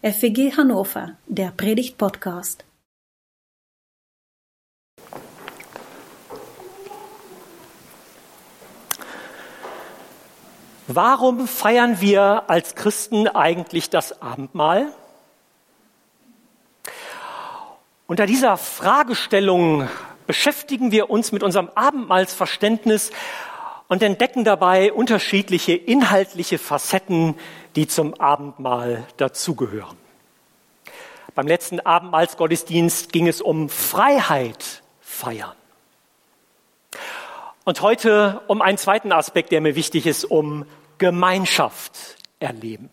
FEG Hannover, der Predigt-Podcast. Warum feiern wir als Christen eigentlich das Abendmahl? Unter dieser Fragestellung beschäftigen wir uns mit unserem Abendmahlsverständnis und entdecken dabei unterschiedliche inhaltliche Facetten, die zum Abendmahl dazugehören. Beim letzten Abendmahlsgottesdienst ging es um Freiheit feiern. Und heute um einen zweiten Aspekt, der mir wichtig ist, um Gemeinschaft erleben.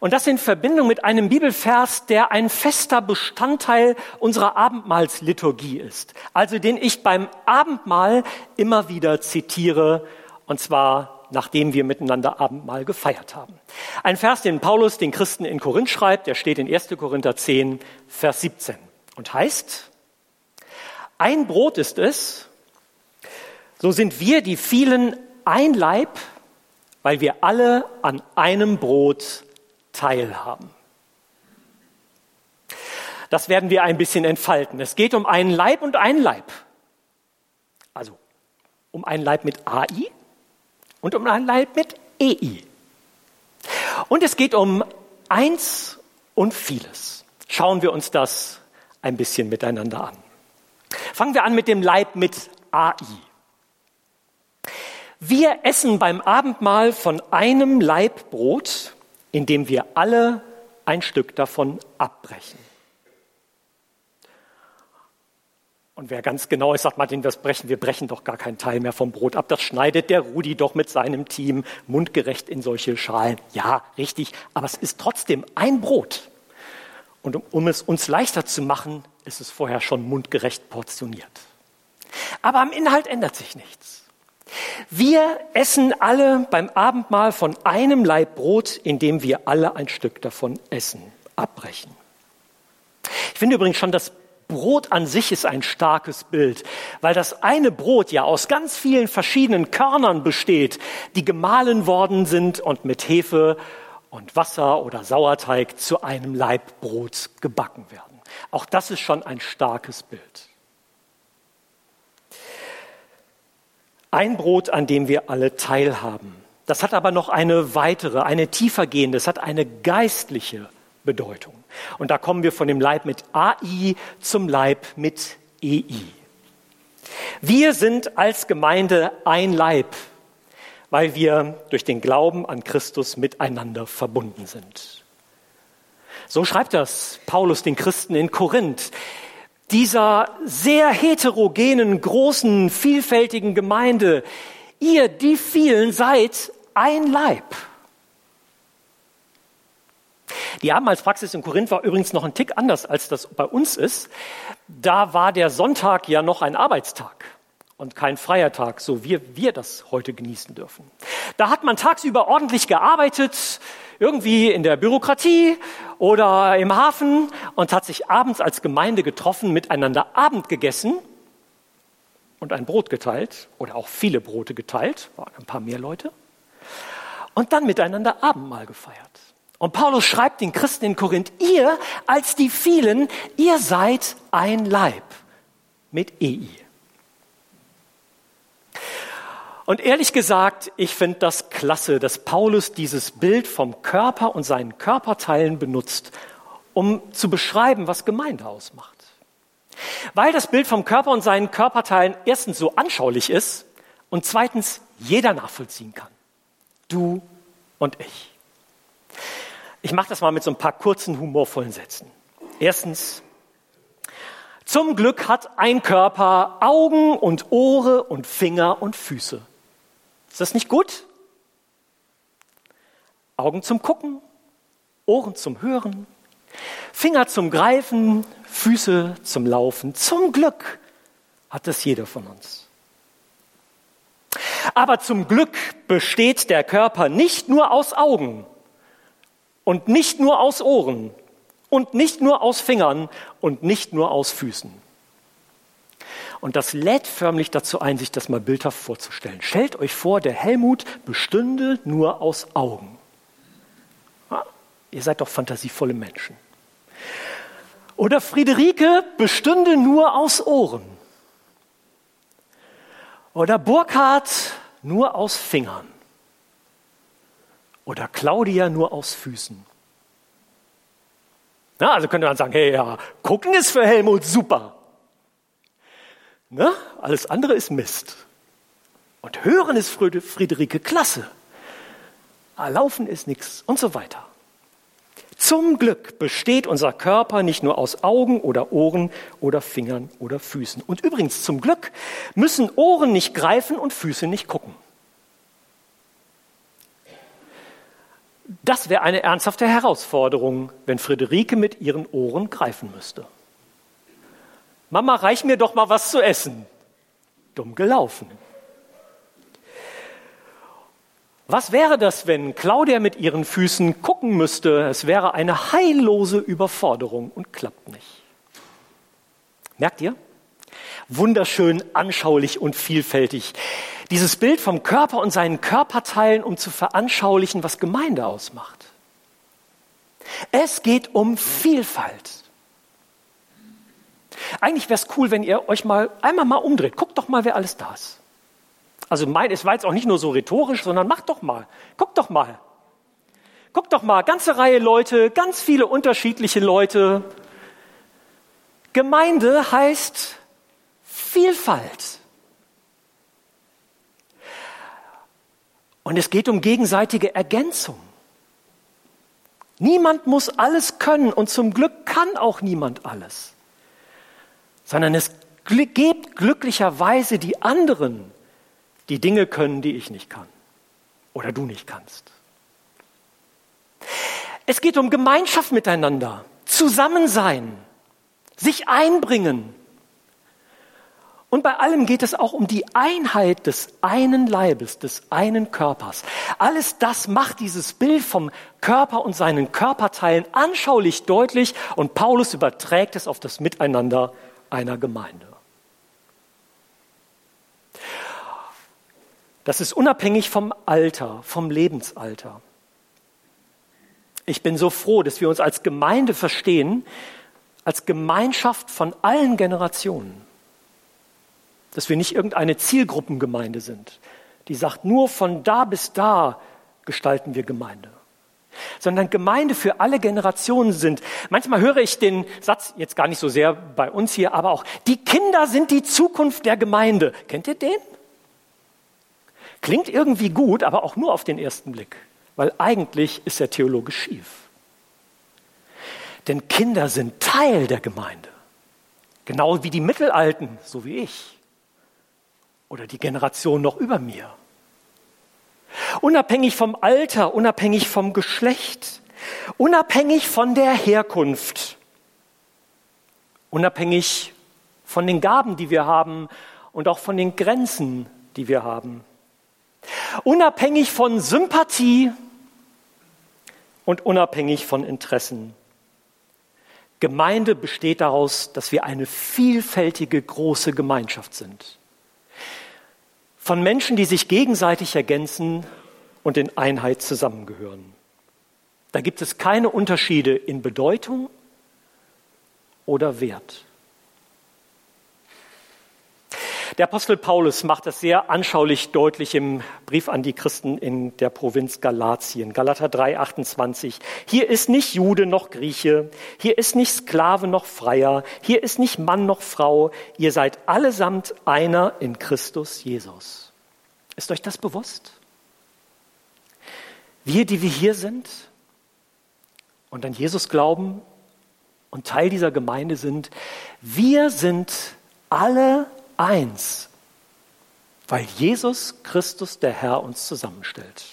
Und das in Verbindung mit einem Bibelvers, der ein fester Bestandteil unserer Abendmahlsliturgie ist. Also den ich beim Abendmahl immer wieder zitiere, und zwar nachdem wir miteinander Abendmahl gefeiert haben. Ein Vers, den Paulus den Christen in Korinth schreibt, der steht in 1. Korinther 10, Vers 17 und heißt, ein Brot ist es, so sind wir die vielen ein Leib, weil wir alle an einem Brot teilhaben. Das werden wir ein bisschen entfalten. Es geht um einen Leib und einen Leib. Also um einen Leib mit AI und um einen Leib mit EI. Und es geht um eins und vieles. Schauen wir uns das ein bisschen miteinander an. Fangen wir an mit dem Leib mit AI. Wir essen beim Abendmahl von einem Leib Brot indem wir alle ein Stück davon abbrechen. Und wer ganz genau ist, sagt Martin, wir brechen, wir brechen doch gar keinen Teil mehr vom Brot ab. Das schneidet der Rudi doch mit seinem Team mundgerecht in solche Schalen. Ja, richtig, aber es ist trotzdem ein Brot. Und um, um es uns leichter zu machen, ist es vorher schon mundgerecht portioniert. Aber am Inhalt ändert sich nichts. Wir essen alle beim Abendmahl von einem Laib Brot, indem wir alle ein Stück davon essen, abbrechen. Ich finde übrigens schon, das Brot an sich ist ein starkes Bild, weil das eine Brot ja aus ganz vielen verschiedenen Körnern besteht, die gemahlen worden sind und mit Hefe und Wasser oder Sauerteig zu einem Laib Brot gebacken werden. Auch das ist schon ein starkes Bild. Ein Brot, an dem wir alle teilhaben. Das hat aber noch eine weitere, eine tiefergehende, das hat eine geistliche Bedeutung. Und da kommen wir von dem Leib mit AI zum Leib mit EI. Wir sind als Gemeinde ein Leib, weil wir durch den Glauben an Christus miteinander verbunden sind. So schreibt das Paulus den Christen in Korinth dieser sehr heterogenen, großen, vielfältigen Gemeinde, ihr, die vielen, seid ein Leib. Die Abendmahlspraxis in Korinth war übrigens noch ein Tick anders, als das bei uns ist. Da war der Sonntag ja noch ein Arbeitstag und kein freier Tag, so wie wir das heute genießen dürfen. Da hat man tagsüber ordentlich gearbeitet, irgendwie in der Bürokratie oder im Hafen und hat sich abends als Gemeinde getroffen, miteinander Abend gegessen und ein Brot geteilt oder auch viele Brote geteilt, waren ein paar mehr Leute, und dann miteinander Abendmahl gefeiert. Und Paulus schreibt den Christen in Korinth, ihr als die vielen, ihr seid ein Leib mit EI. Und ehrlich gesagt, ich finde das klasse, dass Paulus dieses Bild vom Körper und seinen Körperteilen benutzt, um zu beschreiben, was Gemeinde ausmacht. Weil das Bild vom Körper und seinen Körperteilen erstens so anschaulich ist und zweitens jeder nachvollziehen kann. Du und ich. Ich mache das mal mit so ein paar kurzen, humorvollen Sätzen. Erstens, zum Glück hat ein Körper Augen und Ohre und Finger und Füße. Ist das nicht gut? Augen zum Gucken, Ohren zum Hören, Finger zum Greifen, Füße zum Laufen. Zum Glück hat das jeder von uns. Aber zum Glück besteht der Körper nicht nur aus Augen und nicht nur aus Ohren und nicht nur aus Fingern und nicht nur aus Füßen. Und das lädt förmlich dazu ein, sich das mal bildhaft vorzustellen. Stellt euch vor, der Helmut bestünde nur aus Augen. Ihr seid doch fantasievolle Menschen. Oder Friederike bestünde nur aus Ohren. Oder Burkhard nur aus Fingern. Oder Claudia nur aus Füßen. Na, also könnte man sagen, hey, ja, gucken ist für Helmut super. Na, alles andere ist Mist. Und hören ist Friederike klasse. Ah, laufen ist nichts und so weiter. Zum Glück besteht unser Körper nicht nur aus Augen oder Ohren oder Fingern oder Füßen. Und übrigens, zum Glück müssen Ohren nicht greifen und Füße nicht gucken. Das wäre eine ernsthafte Herausforderung, wenn Friederike mit ihren Ohren greifen müsste. Mama, reich mir doch mal was zu essen. Dumm gelaufen. Was wäre das, wenn Claudia mit ihren Füßen gucken müsste? Es wäre eine heillose Überforderung und klappt nicht. Merkt ihr? Wunderschön, anschaulich und vielfältig. Dieses Bild vom Körper und seinen Körperteilen, um zu veranschaulichen, was Gemeinde ausmacht. Es geht um Vielfalt. Eigentlich wäre es cool, wenn ihr euch mal einmal mal umdreht. Guckt doch mal, wer alles da ist. Also mein, es war jetzt auch nicht nur so rhetorisch, sondern macht doch mal. Guckt doch mal. Guckt doch mal, ganze Reihe Leute, ganz viele unterschiedliche Leute. Gemeinde heißt Vielfalt. Und es geht um gegenseitige Ergänzung. Niemand muss alles können und zum Glück kann auch niemand alles, sondern es gibt glücklicherweise die anderen, die Dinge können, die ich nicht kann oder du nicht kannst. Es geht um Gemeinschaft miteinander, Zusammensein, sich einbringen, und bei allem geht es auch um die Einheit des einen Leibes, des einen Körpers. Alles das macht dieses Bild vom Körper und seinen Körperteilen anschaulich deutlich und Paulus überträgt es auf das Miteinander einer Gemeinde. Das ist unabhängig vom Alter, vom Lebensalter. Ich bin so froh, dass wir uns als Gemeinde verstehen, als Gemeinschaft von allen Generationen dass wir nicht irgendeine Zielgruppengemeinde sind, die sagt, nur von da bis da gestalten wir Gemeinde, sondern Gemeinde für alle Generationen sind. Manchmal höre ich den Satz, jetzt gar nicht so sehr bei uns hier, aber auch, die Kinder sind die Zukunft der Gemeinde. Kennt ihr den? Klingt irgendwie gut, aber auch nur auf den ersten Blick, weil eigentlich ist er theologisch schief. Denn Kinder sind Teil der Gemeinde, genau wie die Mittelalten, so wie ich oder die Generation noch über mir. Unabhängig vom Alter, unabhängig vom Geschlecht, unabhängig von der Herkunft, unabhängig von den Gaben, die wir haben und auch von den Grenzen, die wir haben. Unabhängig von Sympathie und unabhängig von Interessen. Gemeinde besteht daraus, dass wir eine vielfältige große Gemeinschaft sind von Menschen, die sich gegenseitig ergänzen und in Einheit zusammengehören. Da gibt es keine Unterschiede in Bedeutung oder Wert. Der Apostel Paulus macht das sehr anschaulich deutlich im Brief an die Christen in der Provinz Galatien, Galater 3, 28. Hier ist nicht Jude noch Grieche, hier ist nicht Sklave noch Freier, hier ist nicht Mann noch Frau, ihr seid allesamt einer in Christus Jesus. Ist euch das bewusst? Wir, die wir hier sind und an Jesus glauben und Teil dieser Gemeinde sind, wir sind alle eins, weil Jesus Christus, der Herr, uns zusammenstellt.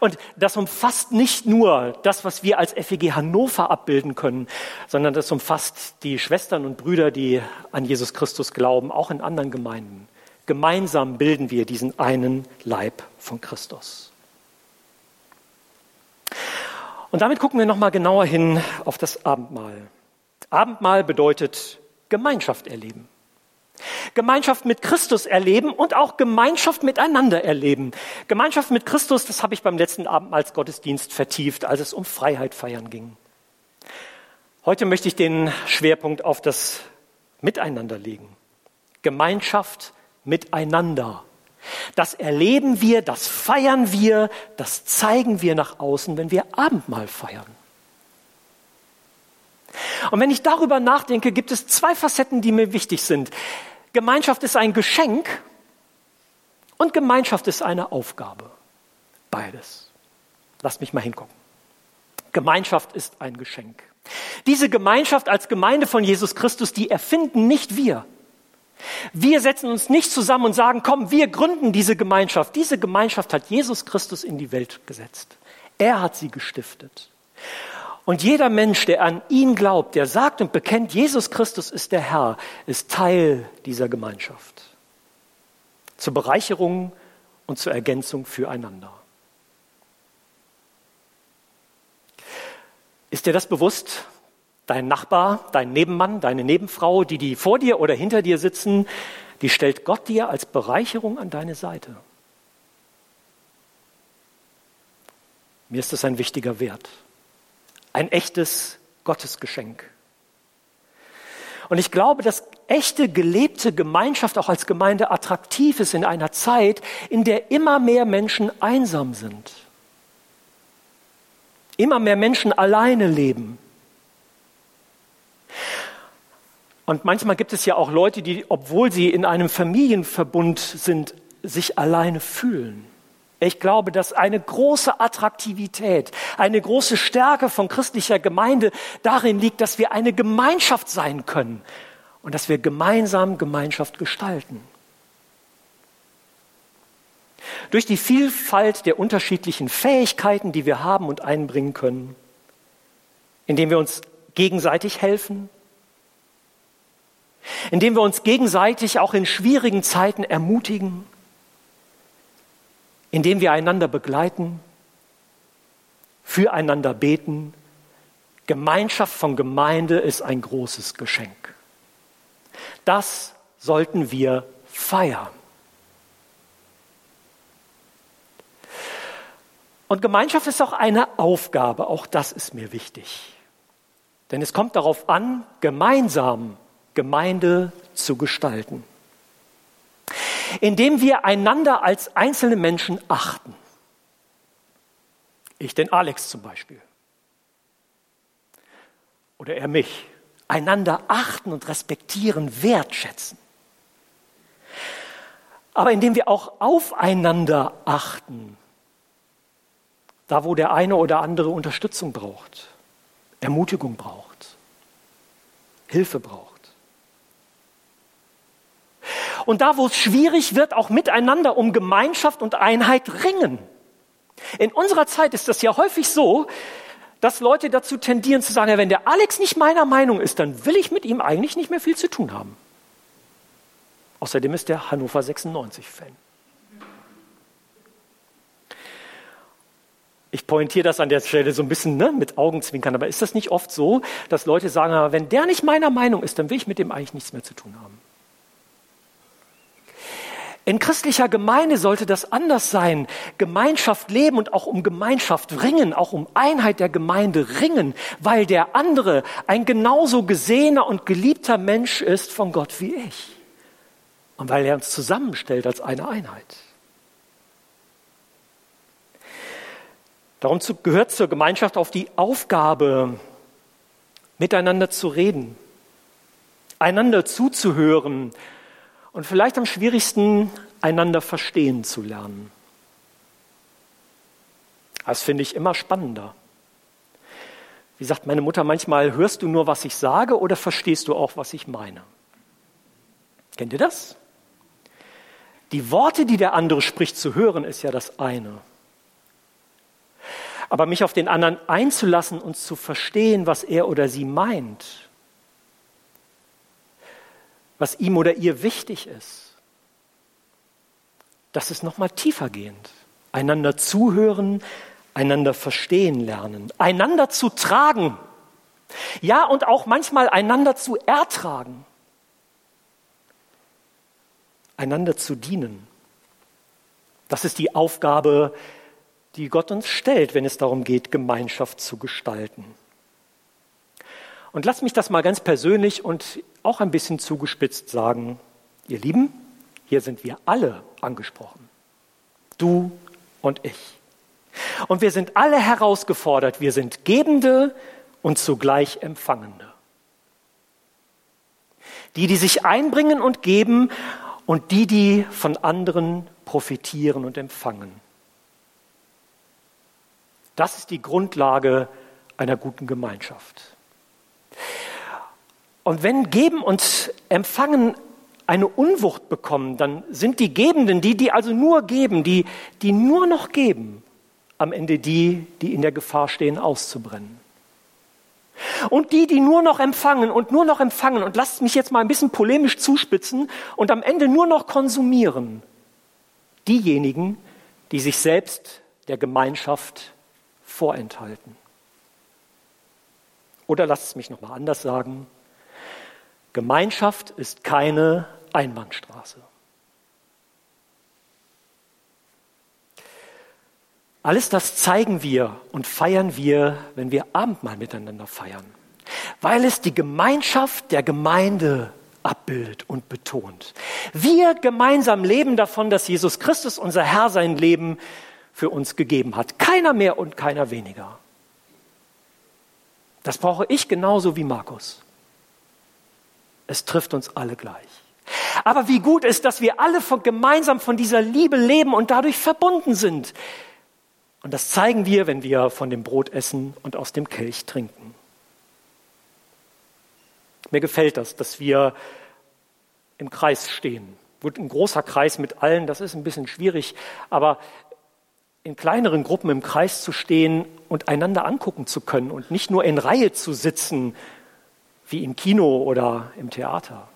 Und das umfasst nicht nur das, was wir als FEG Hannover abbilden können, sondern das umfasst die Schwestern und Brüder, die an Jesus Christus glauben, auch in anderen Gemeinden. Gemeinsam bilden wir diesen einen Leib von Christus. Und damit gucken wir nochmal genauer hin auf das Abendmahl. Abendmahl bedeutet Gemeinschaft erleben. Gemeinschaft mit Christus erleben und auch Gemeinschaft miteinander erleben. Gemeinschaft mit Christus, das habe ich beim letzten Abend als Gottesdienst vertieft, als es um Freiheit feiern ging. Heute möchte ich den Schwerpunkt auf das Miteinander legen. Gemeinschaft miteinander. Das erleben wir, das feiern wir, das zeigen wir nach außen, wenn wir Abendmahl feiern. Und wenn ich darüber nachdenke, gibt es zwei Facetten, die mir wichtig sind. Gemeinschaft ist ein Geschenk und Gemeinschaft ist eine Aufgabe. Beides. Lasst mich mal hingucken. Gemeinschaft ist ein Geschenk. Diese Gemeinschaft als Gemeinde von Jesus Christus, die erfinden nicht wir. Wir setzen uns nicht zusammen und sagen, komm, wir gründen diese Gemeinschaft. Diese Gemeinschaft hat Jesus Christus in die Welt gesetzt. Er hat sie gestiftet. Und jeder Mensch, der an ihn glaubt, der sagt und bekennt, Jesus Christus ist der Herr, ist Teil dieser Gemeinschaft. Zur Bereicherung und zur Ergänzung füreinander. Ist dir das bewusst? Dein Nachbar, dein Nebenmann, deine Nebenfrau, die, die vor dir oder hinter dir sitzen, die stellt Gott dir als Bereicherung an deine Seite. Mir ist das ein wichtiger Wert. Ein echtes Gottesgeschenk. Und ich glaube, dass echte gelebte Gemeinschaft auch als Gemeinde attraktiv ist in einer Zeit, in der immer mehr Menschen einsam sind. Immer mehr Menschen alleine leben. Und manchmal gibt es ja auch Leute, die, obwohl sie in einem Familienverbund sind, sich alleine fühlen. Ich glaube, dass eine große Attraktivität, eine große Stärke von christlicher Gemeinde darin liegt, dass wir eine Gemeinschaft sein können und dass wir gemeinsam Gemeinschaft gestalten. Durch die Vielfalt der unterschiedlichen Fähigkeiten, die wir haben und einbringen können, indem wir uns gegenseitig helfen, indem wir uns gegenseitig auch in schwierigen Zeiten ermutigen, indem wir einander begleiten, füreinander beten. Gemeinschaft von Gemeinde ist ein großes Geschenk. Das sollten wir feiern. Und Gemeinschaft ist auch eine Aufgabe, auch das ist mir wichtig. Denn es kommt darauf an, gemeinsam Gemeinde zu gestalten. Indem wir einander als einzelne Menschen achten. Ich den Alex zum Beispiel. Oder er mich. Einander achten und respektieren, wertschätzen. Aber indem wir auch aufeinander achten, da wo der eine oder andere Unterstützung braucht, Ermutigung braucht, Hilfe braucht. Und da, wo es schwierig wird, auch miteinander um Gemeinschaft und Einheit ringen. In unserer Zeit ist das ja häufig so, dass Leute dazu tendieren zu sagen, wenn der Alex nicht meiner Meinung ist, dann will ich mit ihm eigentlich nicht mehr viel zu tun haben. Außerdem ist der Hannover 96-Fan. Ich pointiere das an der Stelle so ein bisschen ne, mit Augenzwinkern, aber ist das nicht oft so, dass Leute sagen, wenn der nicht meiner Meinung ist, dann will ich mit dem eigentlich nichts mehr zu tun haben? In christlicher Gemeinde sollte das anders sein. Gemeinschaft leben und auch um Gemeinschaft ringen, auch um Einheit der Gemeinde ringen, weil der andere ein genauso gesehener und geliebter Mensch ist von Gott wie ich. Und weil er uns zusammenstellt als eine Einheit. Darum gehört zur Gemeinschaft auf die Aufgabe, miteinander zu reden, einander zuzuhören, und vielleicht am schwierigsten, einander verstehen zu lernen. Das finde ich immer spannender. Wie sagt meine Mutter manchmal, hörst du nur, was ich sage oder verstehst du auch, was ich meine? Kennt ihr das? Die Worte, die der andere spricht, zu hören, ist ja das eine. Aber mich auf den anderen einzulassen und zu verstehen, was er oder sie meint, was ihm oder ihr wichtig ist. Das ist nochmal tiefergehend. Einander zuhören, einander verstehen lernen, einander zu tragen. Ja, und auch manchmal einander zu ertragen. einander zu dienen. Das ist die Aufgabe, die Gott uns stellt, wenn es darum geht, Gemeinschaft zu gestalten. Und lasst mich das mal ganz persönlich und auch ein bisschen zugespitzt sagen. Ihr Lieben, hier sind wir alle angesprochen. Du und ich. Und wir sind alle herausgefordert. Wir sind Gebende und zugleich Empfangende. Die, die sich einbringen und geben und die, die von anderen profitieren und empfangen. Das ist die Grundlage einer guten Gemeinschaft. Und wenn Geben und Empfangen eine Unwucht bekommen, dann sind die Gebenden, die, die also nur geben, die, die nur noch geben, am Ende die, die in der Gefahr stehen, auszubrennen. Und die, die nur noch empfangen und nur noch empfangen, und lasst mich jetzt mal ein bisschen polemisch zuspitzen, und am Ende nur noch konsumieren, diejenigen, die sich selbst der Gemeinschaft vorenthalten. Oder lasst es mich noch mal anders sagen. Gemeinschaft ist keine Einbahnstraße. Alles das zeigen wir und feiern wir, wenn wir Abendmahl miteinander feiern, weil es die Gemeinschaft der Gemeinde abbildet und betont. Wir gemeinsam leben davon, dass Jesus Christus, unser Herr, sein Leben für uns gegeben hat. Keiner mehr und keiner weniger. Das brauche ich genauso wie Markus. Es trifft uns alle gleich. Aber wie gut ist, dass wir alle von, gemeinsam von dieser Liebe leben und dadurch verbunden sind. Und das zeigen wir, wenn wir von dem Brot essen und aus dem Kelch trinken. Mir gefällt das, dass wir im Kreis stehen. Ein großer Kreis mit allen, das ist ein bisschen schwierig, aber in kleineren Gruppen im Kreis zu stehen und einander angucken zu können und nicht nur in Reihe zu sitzen, wie im Kino oder im Theater.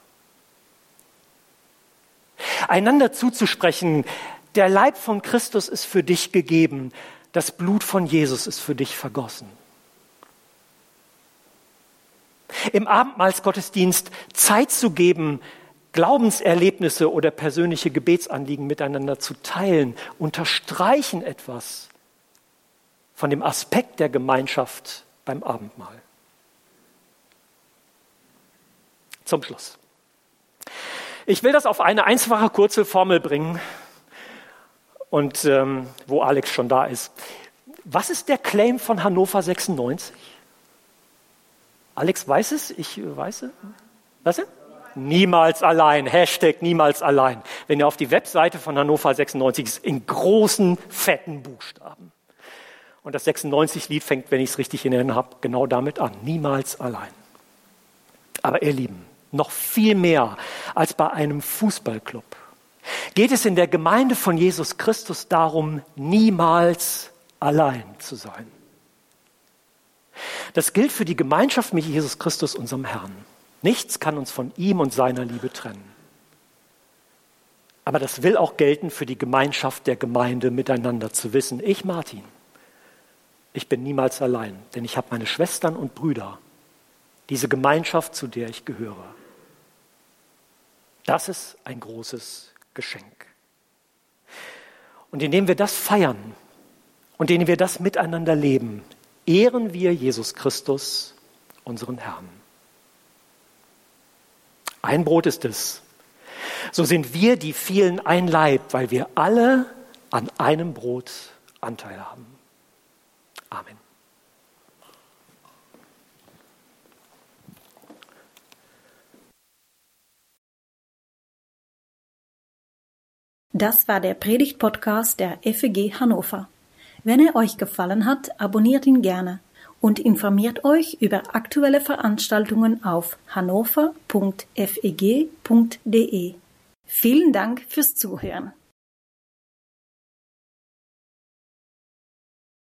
Einander zuzusprechen, der Leib von Christus ist für dich gegeben, das Blut von Jesus ist für dich vergossen. Im Abendmahlsgottesdienst Zeit zu geben, Glaubenserlebnisse oder persönliche Gebetsanliegen miteinander zu teilen, unterstreichen etwas von dem Aspekt der Gemeinschaft beim Abendmahl. Zum Schluss. Ich will das auf eine einfache, kurze Formel bringen, und ähm, wo Alex schon da ist. Was ist der Claim von Hannover 96? Alex weiß es? Ich weiß es. Was? Niemals allein. Hashtag niemals allein. Wenn ihr auf die Webseite von Hannover 96 ist, in großen, fetten Buchstaben. Und das 96-Lied fängt, wenn ich es richtig in Erinnerung habe, genau damit an. Niemals allein. Aber ihr Lieben, noch viel mehr als bei einem Fußballclub geht es in der Gemeinde von Jesus Christus darum, niemals allein zu sein. Das gilt für die Gemeinschaft mit Jesus Christus, unserem Herrn. Nichts kann uns von ihm und seiner Liebe trennen. Aber das will auch gelten für die Gemeinschaft der Gemeinde miteinander zu wissen. Ich, Martin, ich bin niemals allein, denn ich habe meine Schwestern und Brüder, diese Gemeinschaft, zu der ich gehöre. Das ist ein großes Geschenk. Und indem wir das feiern und indem wir das miteinander leben, ehren wir Jesus Christus, unseren Herrn. Ein Brot ist es. So sind wir die vielen ein Leib, weil wir alle an einem Brot Anteil haben. Amen. Das war der Predigt-Podcast der FEG Hannover. Wenn er euch gefallen hat, abonniert ihn gerne und informiert euch über aktuelle Veranstaltungen auf hannover.feg.de. Vielen Dank fürs Zuhören.